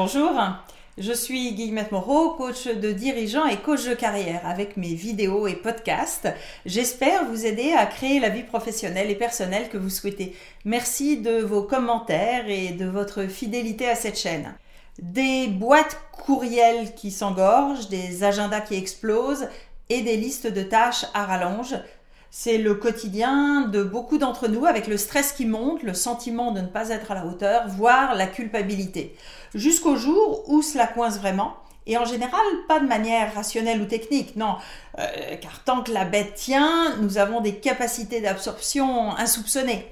Bonjour, je suis Guillemette Moreau, coach de dirigeants et coach de carrière. Avec mes vidéos et podcasts, j'espère vous aider à créer la vie professionnelle et personnelle que vous souhaitez. Merci de vos commentaires et de votre fidélité à cette chaîne. Des boîtes courriels qui s'engorgent, des agendas qui explosent et des listes de tâches à rallonge, c'est le quotidien de beaucoup d'entre nous avec le stress qui monte, le sentiment de ne pas être à la hauteur, voire la culpabilité. Jusqu'au jour où cela coince vraiment. Et en général, pas de manière rationnelle ou technique, non. Euh, car tant que la bête tient, nous avons des capacités d'absorption insoupçonnées.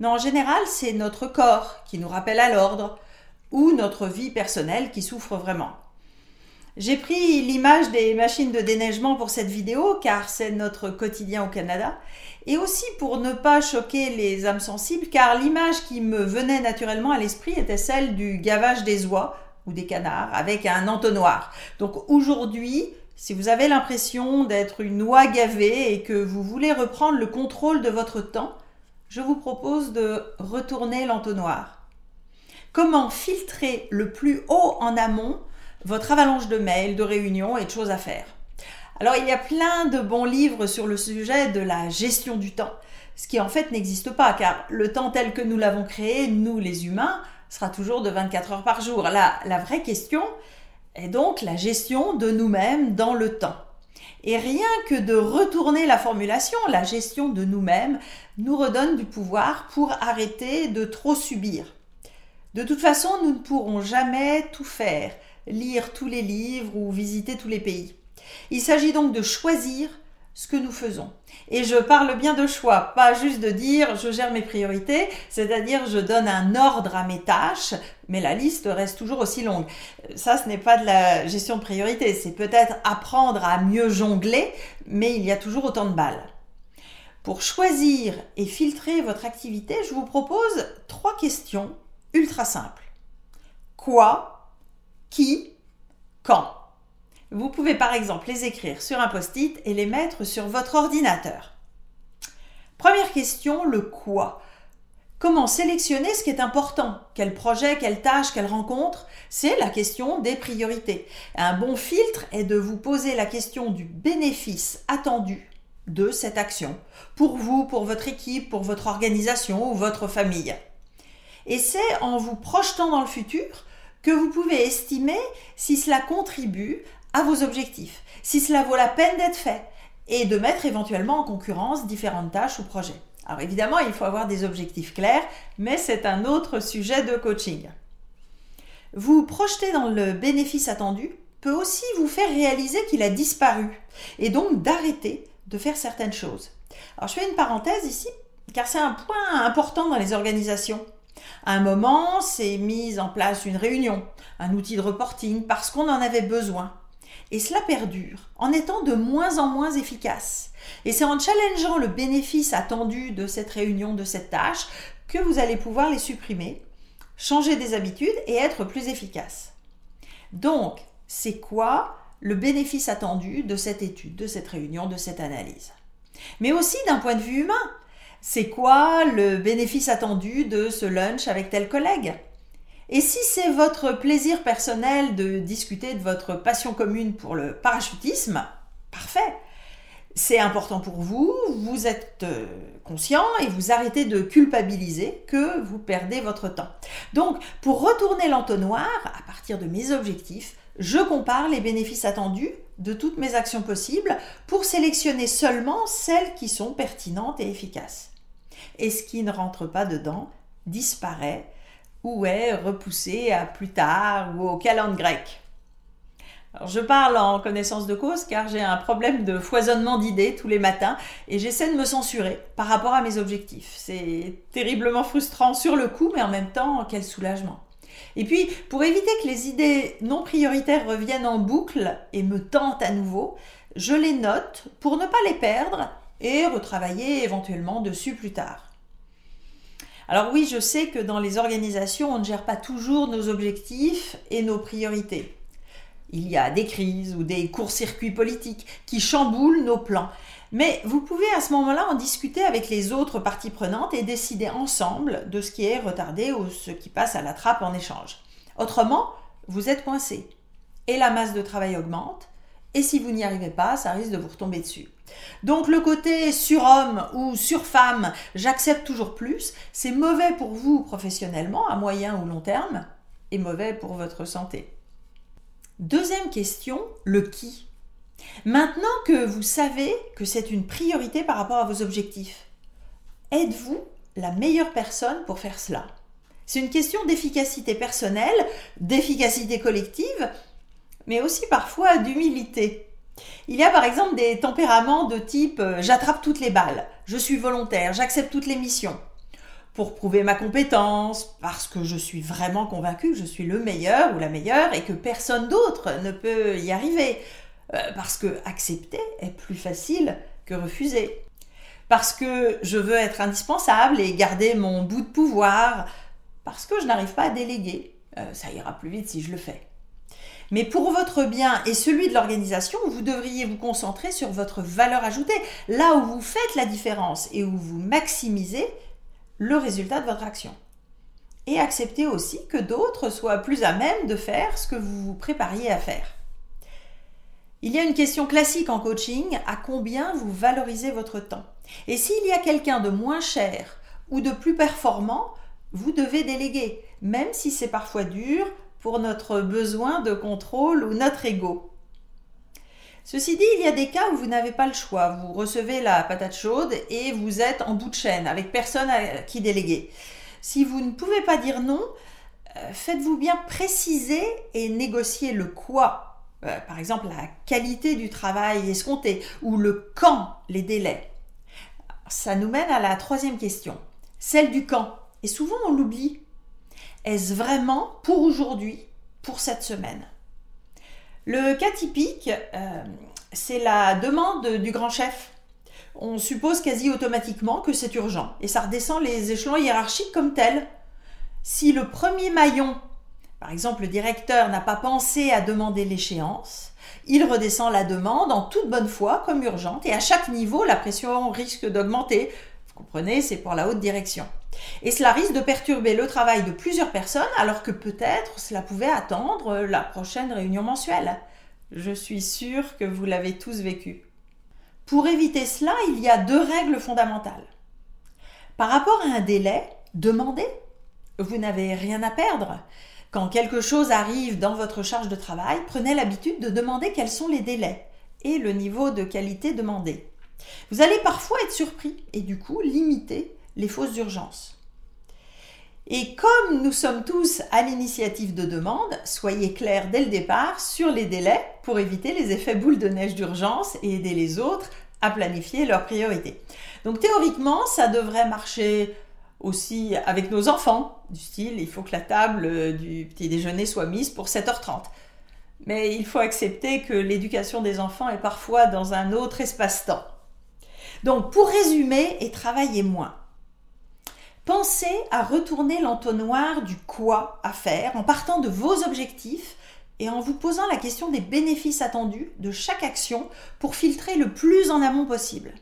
Non, en général, c'est notre corps qui nous rappelle à l'ordre, ou notre vie personnelle qui souffre vraiment. J'ai pris l'image des machines de déneigement pour cette vidéo car c'est notre quotidien au Canada et aussi pour ne pas choquer les âmes sensibles car l'image qui me venait naturellement à l'esprit était celle du gavage des oies ou des canards avec un entonnoir. Donc aujourd'hui, si vous avez l'impression d'être une oie gavée et que vous voulez reprendre le contrôle de votre temps, je vous propose de retourner l'entonnoir. Comment filtrer le plus haut en amont votre avalanche de mails, de réunions et de choses à faire. Alors il y a plein de bons livres sur le sujet de la gestion du temps, ce qui en fait n'existe pas, car le temps tel que nous l'avons créé, nous les humains, sera toujours de 24 heures par jour. Là, la vraie question est donc la gestion de nous-mêmes dans le temps. Et rien que de retourner la formulation, la gestion de nous-mêmes, nous redonne du pouvoir pour arrêter de trop subir. De toute façon, nous ne pourrons jamais tout faire lire tous les livres ou visiter tous les pays. Il s'agit donc de choisir ce que nous faisons. Et je parle bien de choix, pas juste de dire je gère mes priorités, c'est-à-dire je donne un ordre à mes tâches, mais la liste reste toujours aussi longue. Ça, ce n'est pas de la gestion de priorité, c'est peut-être apprendre à mieux jongler, mais il y a toujours autant de balles. Pour choisir et filtrer votre activité, je vous propose trois questions ultra simples. Quoi qui, quand. Vous pouvez par exemple les écrire sur un post-it et les mettre sur votre ordinateur. Première question, le quoi. Comment sélectionner ce qui est important? Quel projet, quelle tâche, quelle rencontre? C'est la question des priorités. Un bon filtre est de vous poser la question du bénéfice attendu de cette action, pour vous, pour votre équipe, pour votre organisation ou votre famille. Et c'est en vous projetant dans le futur que vous pouvez estimer si cela contribue à vos objectifs, si cela vaut la peine d'être fait, et de mettre éventuellement en concurrence différentes tâches ou projets. Alors évidemment, il faut avoir des objectifs clairs, mais c'est un autre sujet de coaching. Vous projeter dans le bénéfice attendu peut aussi vous faire réaliser qu'il a disparu, et donc d'arrêter de faire certaines choses. Alors je fais une parenthèse ici, car c'est un point important dans les organisations. À un moment, c'est mis en place une réunion, un outil de reporting, parce qu'on en avait besoin. Et cela perdure, en étant de moins en moins efficace. Et c'est en challengeant le bénéfice attendu de cette réunion, de cette tâche, que vous allez pouvoir les supprimer, changer des habitudes et être plus efficace. Donc, c'est quoi le bénéfice attendu de cette étude, de cette réunion, de cette analyse? Mais aussi d'un point de vue humain, c'est quoi le bénéfice attendu de ce lunch avec tel collègue? Et si c'est votre plaisir personnel de discuter de votre passion commune pour le parachutisme, parfait. C'est important pour vous, vous êtes euh, conscient et vous arrêtez de culpabiliser que vous perdez votre temps. Donc, pour retourner l'entonnoir, à partir de mes objectifs, je compare les bénéfices attendus de toutes mes actions possibles pour sélectionner seulement celles qui sont pertinentes et efficaces. Et ce qui ne rentre pas dedans disparaît ou est repoussé à plus tard ou au calendrier grec. Je parle en connaissance de cause car j'ai un problème de foisonnement d'idées tous les matins et j'essaie de me censurer par rapport à mes objectifs. C'est terriblement frustrant sur le coup, mais en même temps, quel soulagement. Et puis, pour éviter que les idées non prioritaires reviennent en boucle et me tentent à nouveau, je les note pour ne pas les perdre et retravailler éventuellement dessus plus tard. Alors oui, je sais que dans les organisations, on ne gère pas toujours nos objectifs et nos priorités. Il y a des crises ou des courts-circuits politiques qui chamboulent nos plans. Mais vous pouvez à ce moment-là en discuter avec les autres parties prenantes et décider ensemble de ce qui est retardé ou ce qui passe à la trappe en échange. Autrement, vous êtes coincé. Et la masse de travail augmente. Et si vous n'y arrivez pas, ça risque de vous retomber dessus. Donc le côté surhomme ou surfemme, j'accepte toujours plus, c'est mauvais pour vous professionnellement à moyen ou long terme et mauvais pour votre santé. Deuxième question, le qui. Maintenant que vous savez que c'est une priorité par rapport à vos objectifs, êtes-vous la meilleure personne pour faire cela? C'est une question d'efficacité personnelle, d'efficacité collective, mais aussi parfois d'humilité. Il y a par exemple des tempéraments de type euh, j'attrape toutes les balles, je suis volontaire, j'accepte toutes les missions. Pour prouver ma compétence, parce que je suis vraiment convaincu que je suis le meilleur ou la meilleure et que personne d'autre ne peut y arriver. Euh, parce que accepter est plus facile que refuser. Parce que je veux être indispensable et garder mon bout de pouvoir. Parce que je n'arrive pas à déléguer. Euh, ça ira plus vite si je le fais. Mais pour votre bien et celui de l'organisation, vous devriez vous concentrer sur votre valeur ajoutée, là où vous faites la différence et où vous maximisez le résultat de votre action. Et accepter aussi que d'autres soient plus à même de faire ce que vous vous prépariez à faire. Il y a une question classique en coaching, à combien vous valorisez votre temps? Et s'il y a quelqu'un de moins cher ou de plus performant, vous devez déléguer, même si c'est parfois dur pour notre besoin de contrôle ou notre ego. Ceci dit, il y a des cas où vous n'avez pas le choix. Vous recevez la patate chaude et vous êtes en bout de chaîne, avec personne à qui déléguer. Si vous ne pouvez pas dire non, euh, faites-vous bien préciser et négocier le quoi euh, par exemple la qualité du travail escompté ou le quand, les délais. Ça nous mène à la troisième question, celle du quand. Et souvent on l'oublie. Est-ce vraiment pour aujourd'hui, pour cette semaine? Le cas typique, euh, c'est la demande du grand chef. On suppose quasi automatiquement que c'est urgent et ça redescend les échelons hiérarchiques comme tel. Si le premier maillon par exemple, le directeur n'a pas pensé à demander l'échéance, il redescend la demande en toute bonne foi comme urgente et à chaque niveau, la pression risque d'augmenter. Vous comprenez, c'est pour la haute direction. Et cela risque de perturber le travail de plusieurs personnes alors que peut-être cela pouvait attendre la prochaine réunion mensuelle. Je suis sûre que vous l'avez tous vécu. Pour éviter cela, il y a deux règles fondamentales. Par rapport à un délai, demandez. Vous n'avez rien à perdre. Quand quelque chose arrive dans votre charge de travail, prenez l'habitude de demander quels sont les délais et le niveau de qualité demandé. Vous allez parfois être surpris et du coup limiter les fausses urgences. Et comme nous sommes tous à l'initiative de demande, soyez clairs dès le départ sur les délais pour éviter les effets boules de neige d'urgence et aider les autres à planifier leurs priorités. Donc théoriquement, ça devrait marcher aussi avec nos enfants, du style il faut que la table euh, du petit déjeuner soit mise pour 7h30. Mais il faut accepter que l'éducation des enfants est parfois dans un autre espace-temps. Donc pour résumer et travailler moins, pensez à retourner l'entonnoir du quoi à faire en partant de vos objectifs et en vous posant la question des bénéfices attendus de chaque action pour filtrer le plus en amont possible.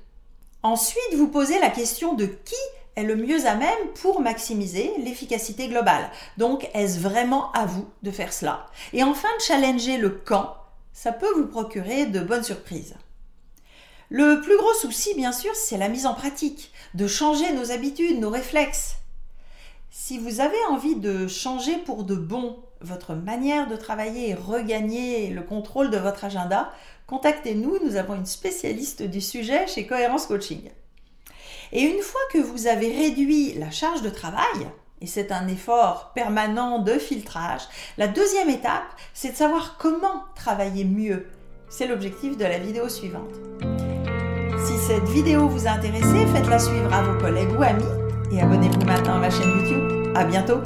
Ensuite, vous posez la question de qui est le mieux à même pour maximiser l'efficacité globale. Donc, est-ce vraiment à vous de faire cela? Et enfin, challenger le quand, ça peut vous procurer de bonnes surprises. Le plus gros souci, bien sûr, c'est la mise en pratique, de changer nos habitudes, nos réflexes. Si vous avez envie de changer pour de bon votre manière de travailler et regagner le contrôle de votre agenda, contactez-nous, nous avons une spécialiste du sujet chez Cohérence Coaching. Et une fois que vous avez réduit la charge de travail, et c'est un effort permanent de filtrage, la deuxième étape, c'est de savoir comment travailler mieux. C'est l'objectif de la vidéo suivante. Cette vidéo vous a intéressé, faites-la suivre à vos collègues ou amis et abonnez-vous maintenant à ma chaîne YouTube. À bientôt!